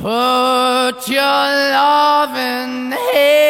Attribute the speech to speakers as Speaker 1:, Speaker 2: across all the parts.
Speaker 1: Put your loving hand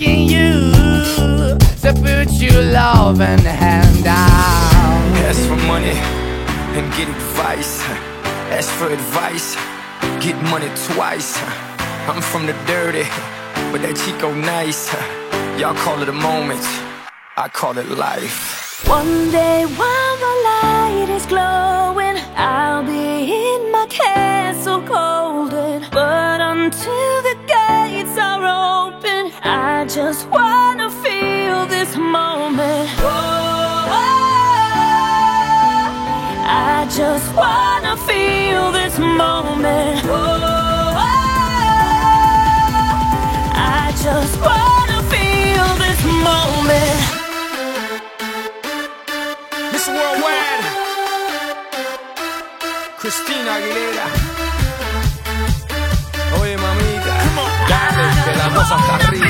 Speaker 1: begging you to put your love and hand out.
Speaker 2: Ask for money and get advice. Ask for advice, get money twice. I'm from the dirty, but that Chico nice. Y'all call it a moment, I call it life.
Speaker 3: One day while the light is glowing, I'll be in my castle golden. But until the gates are open, I just wanna feel this moment. I just wanna feel this moment. I just wanna feel this moment.
Speaker 2: Worldwide, Christina Aguilera. Oye, mamita, dale, que la cosa está arriba.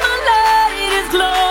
Speaker 2: my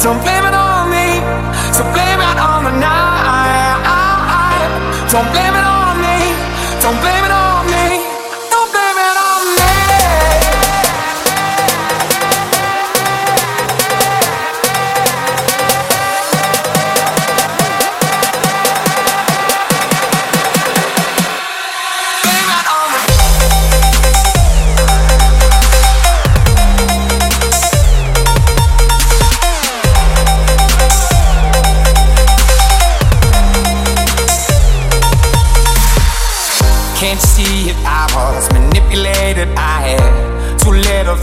Speaker 4: Don't blame it on me. So blame it on the night. Don't blame it on me. Don't blame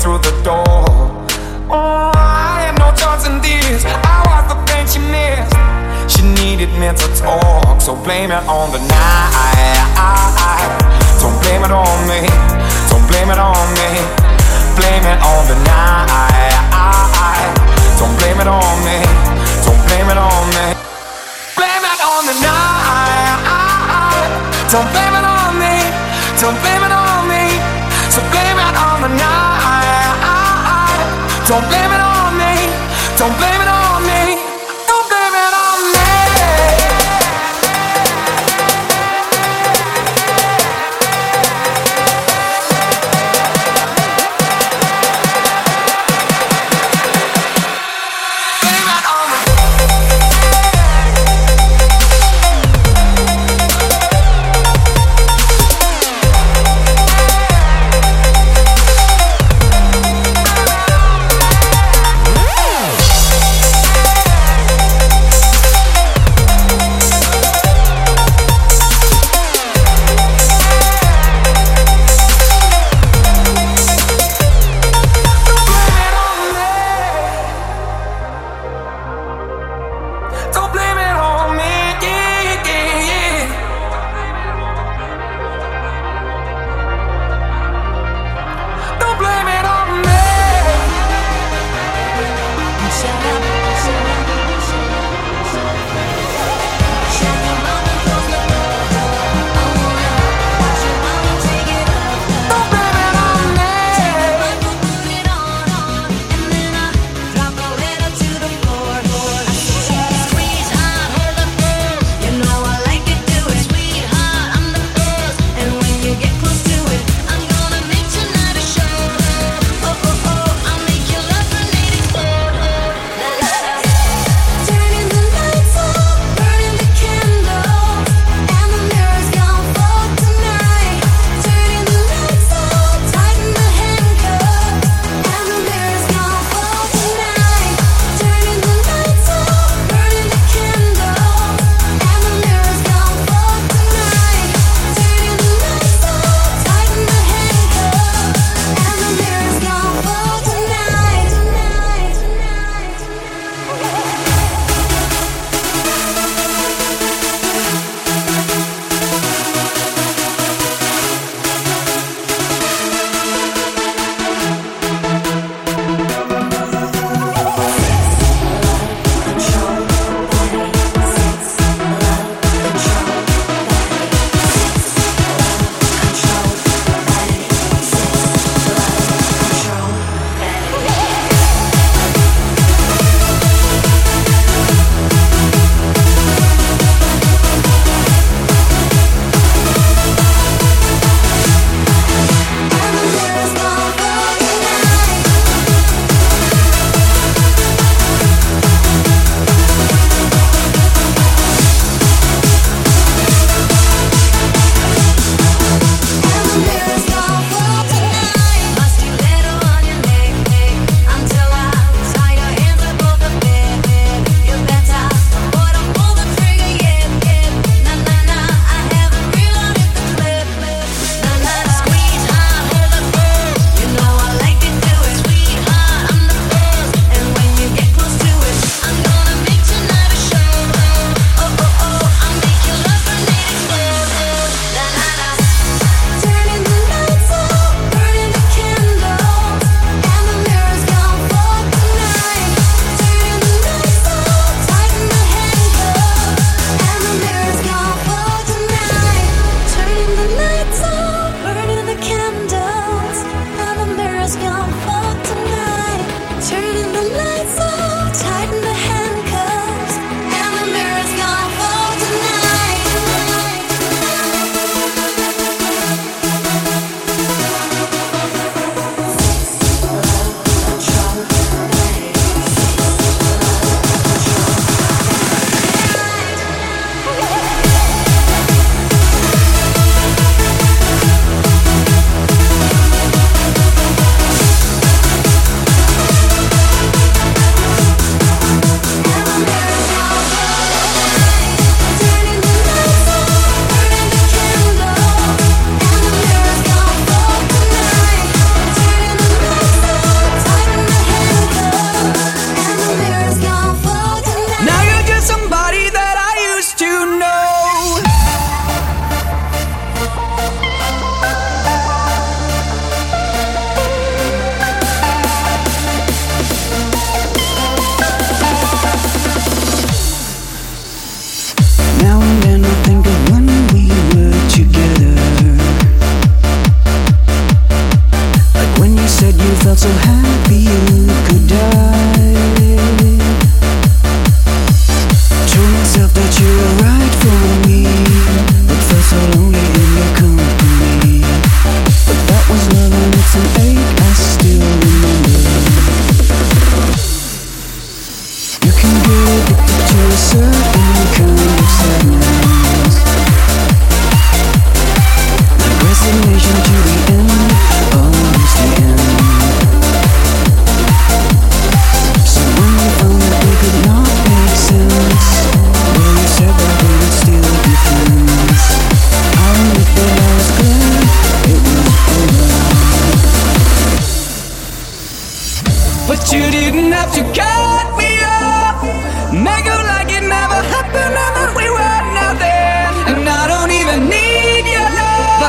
Speaker 4: through the door. Oh, I had no choice in this. I was the thing she missed. She needed mental talk, so blame it on the night. Don't blame it on me. Don't blame it on me. Blame it on the night. Don't blame it on me. Don't blame it on me. Blame it on the night. Don't blame it on me. Don't blame it on me. So blame it on the night. Don't blame it on me. Don't blame it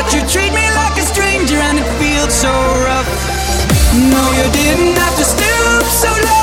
Speaker 5: but you
Speaker 6: treat me like a stranger and it feels so rough. No, you didn't have to stoop so
Speaker 7: low.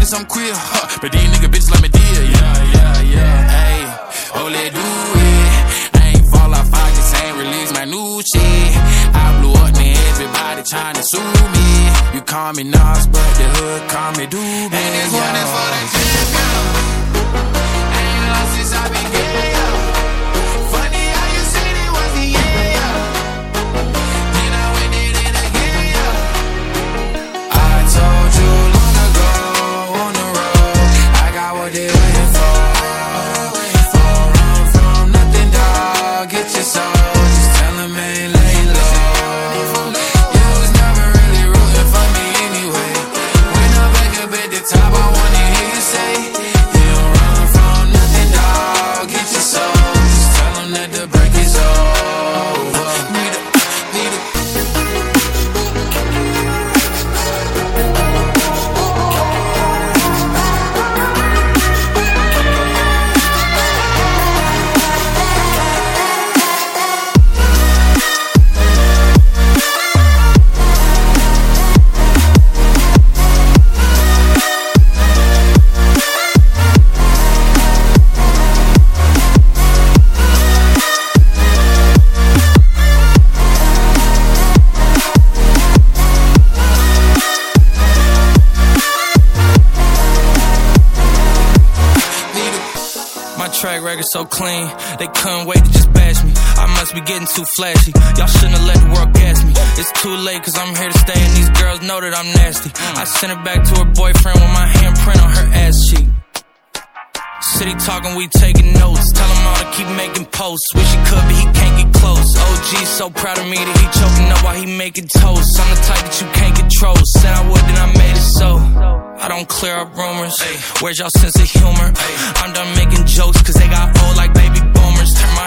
Speaker 7: this, I'm queer. Huh. But these nigga bitches let me deal. Yeah, yeah, yeah. Hey, oh, let do it. I ain't fall off, I just ain't release my new shit. I blew up, and Everybody trying to sue me. You call me Nas, but the hood call me Doobie. And this one is for the kids, girl. Ain't lost since I been. too flashy. Y'all shouldn't have let the world gas me. It's too late, cause I'm here to stay, and these girls know that I'm nasty. I sent it back to her boyfriend with my handprint on her ass cheek.
Speaker 2: City talking, we taking notes. Tell him all to keep making posts. Wish he could, but he can't get close. OG so proud of me that he choking up while he making toast. I'm the type that you can't control. Said I would, then I made it so. I don't clear up rumors. Where's y'all sense of humor? I'm done making jokes, cause they got old like baby boom.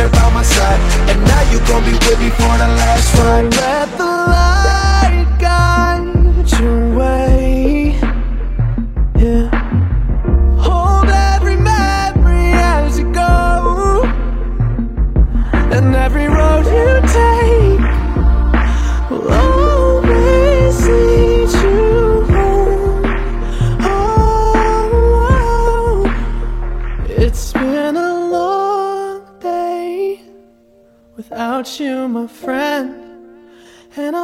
Speaker 5: there by my side. And now you gon' be with me for the last ride
Speaker 8: Let the light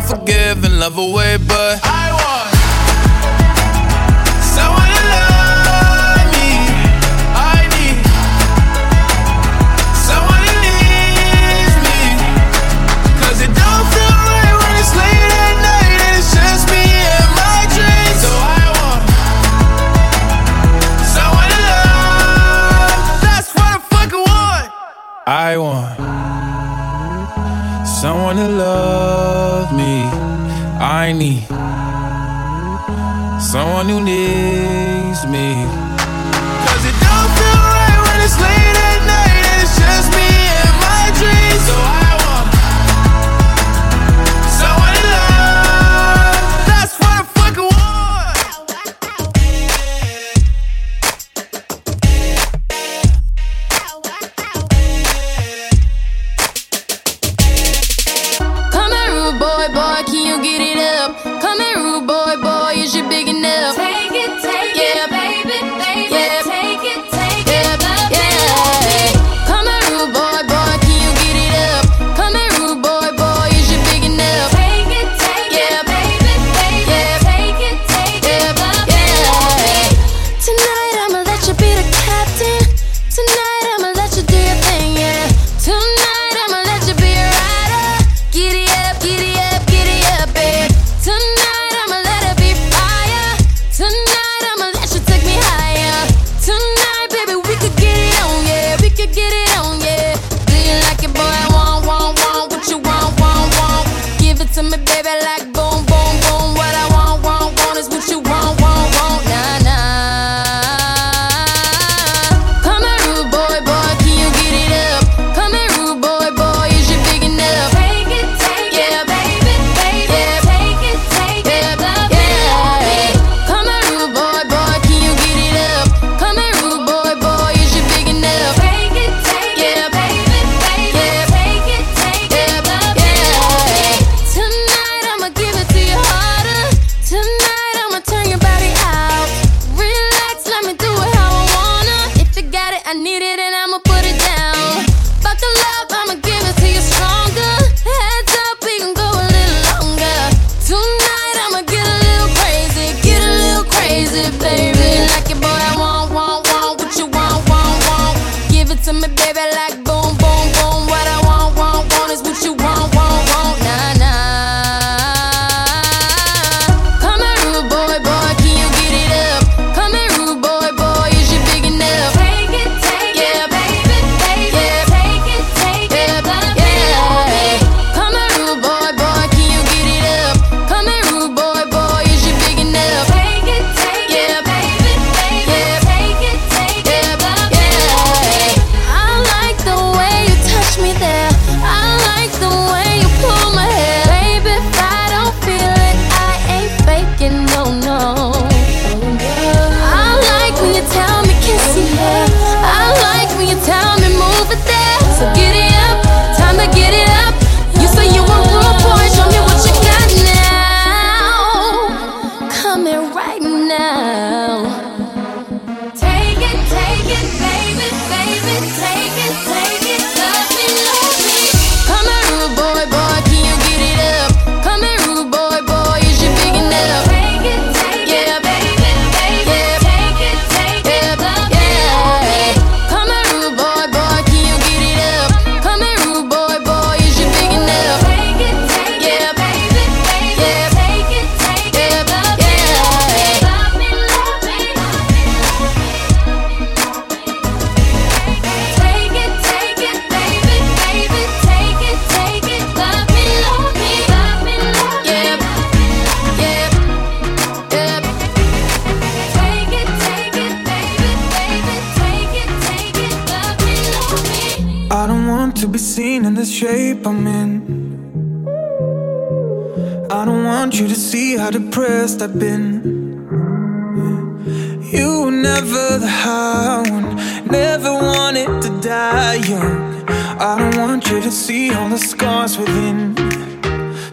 Speaker 9: unforgiving, love away, but I I need someone who needs me.
Speaker 10: The
Speaker 11: shape I'm in. I don't want you to see how depressed I've been. You were never the high one, never wanted to die young. I don't want you to see all the scars within.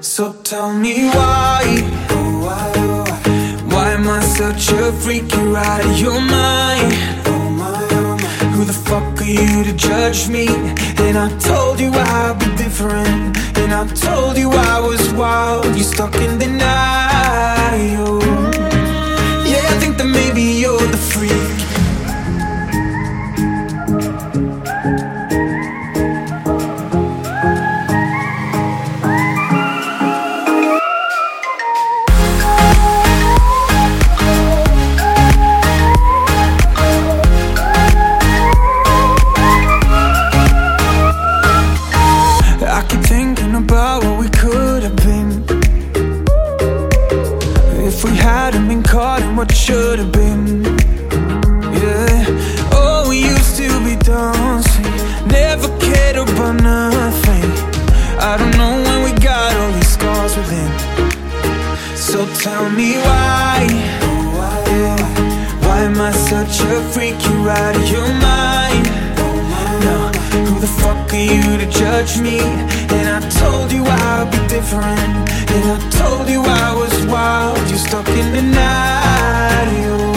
Speaker 11: So tell me why, why, why, why am I such a freak? You're out of your mind. Who the fuck are you to judge me? And I told you I'd be different. And I told you I was wild. You stuck in denial. Yeah, I think that maybe you're the freak. Tell me why. Why am I such a freak? You're out of your mind. No, who the fuck are you to judge me? And I told you I'd be different. And I told you I was wild. You're stuck in denial. Yeah,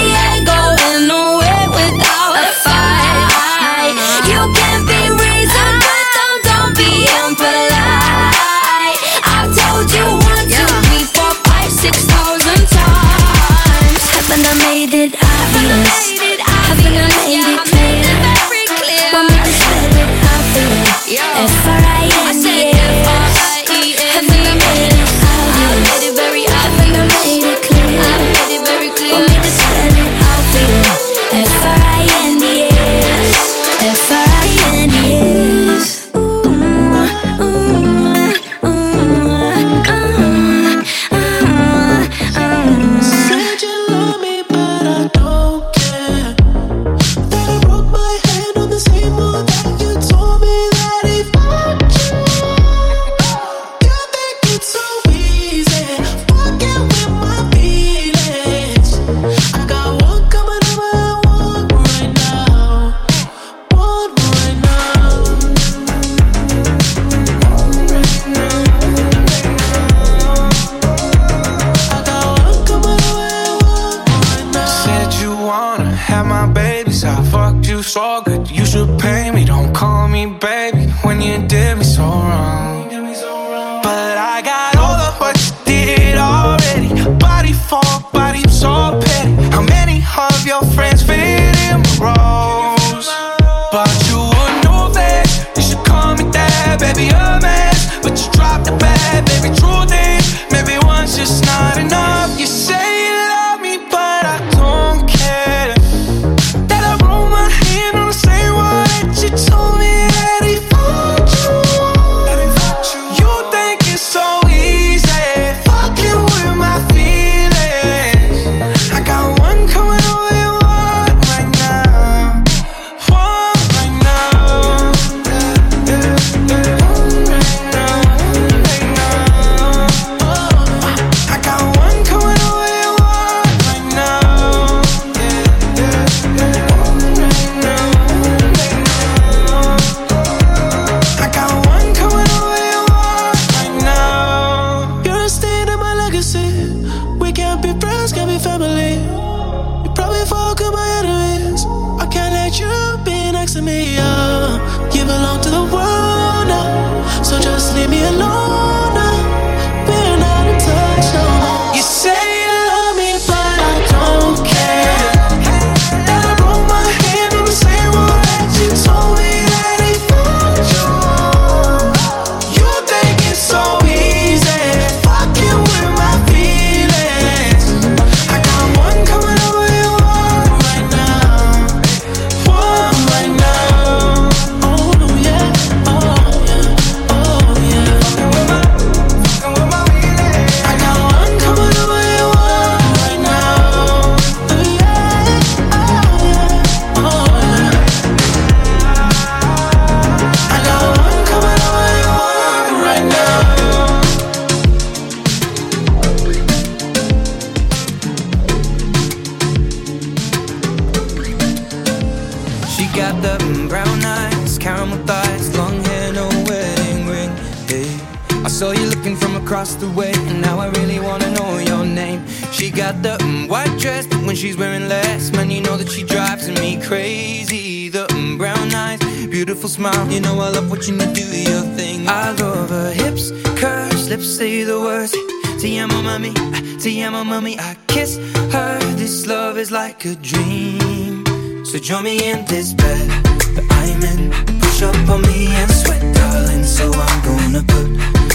Speaker 12: So
Speaker 13: join me in this bed that I'm in. Push up on me and sweat, darling. So I'm gonna put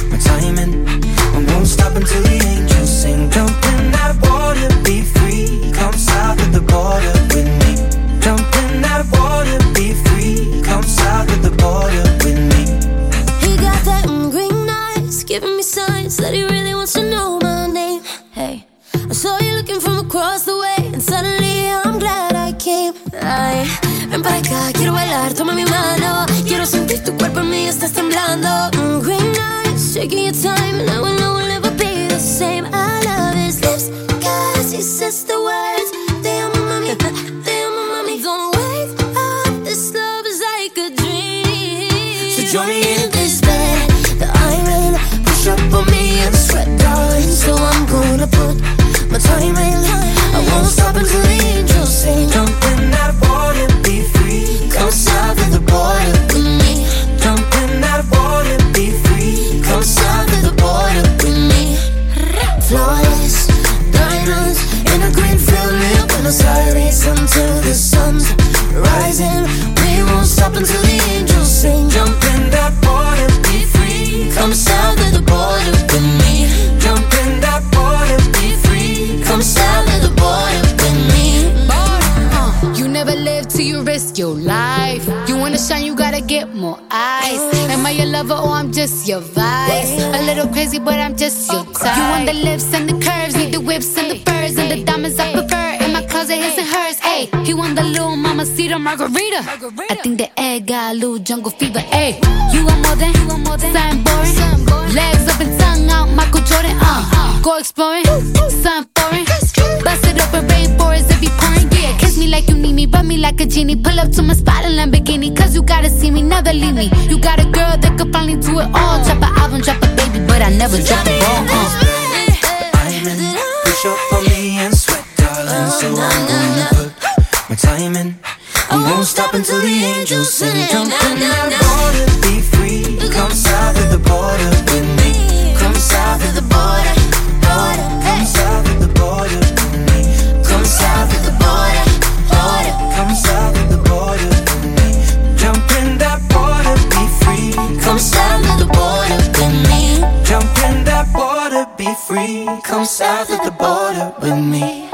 Speaker 13: my time in. I won't stop until the angels sing. Jump in that water, be free. Come south of the border with me. Jump in that water, be free. Come south of the border with me.
Speaker 5: He got that green eyes, giving me signs that he really wants to. taking your time.
Speaker 14: lover oh, I'm just your vice. A little crazy, but I'm just your type. You want the lips and the curves, need the whips and the furs and the diamonds I prefer. In my closet, his and hers. Hey, he want the little mama mamacita margarita. I think the egg got a little jungle fever. Hey, you want more than something boring. Legs up and tongue out, Michael Jordan. Uh, go exploring, something foreign. Bust it open, rain rub me like a genie. Pull up to my spot in Lamborghini, cause you gotta see me, never leave me. You got a girl that could finally do it all. Drop an album, drop a baby, but I never drop the ball. Uh.
Speaker 13: Push up for me and sweat, darling. So I'm gonna put my time in. I won't stop until the angels sing. Jump in the border, be free. Come south of the border with me. Come south of the border. come south of the border with me.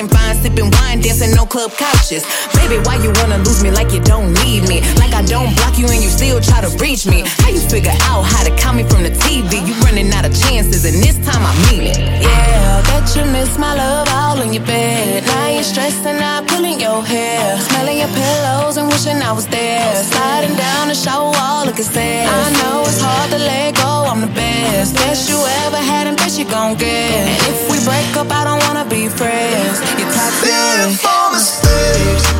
Speaker 15: fucking fine, sipping wine no club couches. Baby, why you wanna lose me like you don't need me? Like I don't block you and you still try to reach me. How you figure out how to call me from the TV? You running out of chances, and this time I mean it. Yeah, that you miss my love all in your bed. Now you're stressing out, pulling your hair, smelling your pillows and wishing I was there. Sliding down the shower wall, looking sad. I know it's hard to let go. I'm the best, best you ever had, and best you gon' get. And if we break up, I don't wanna be friends. You're toxic
Speaker 13: waves.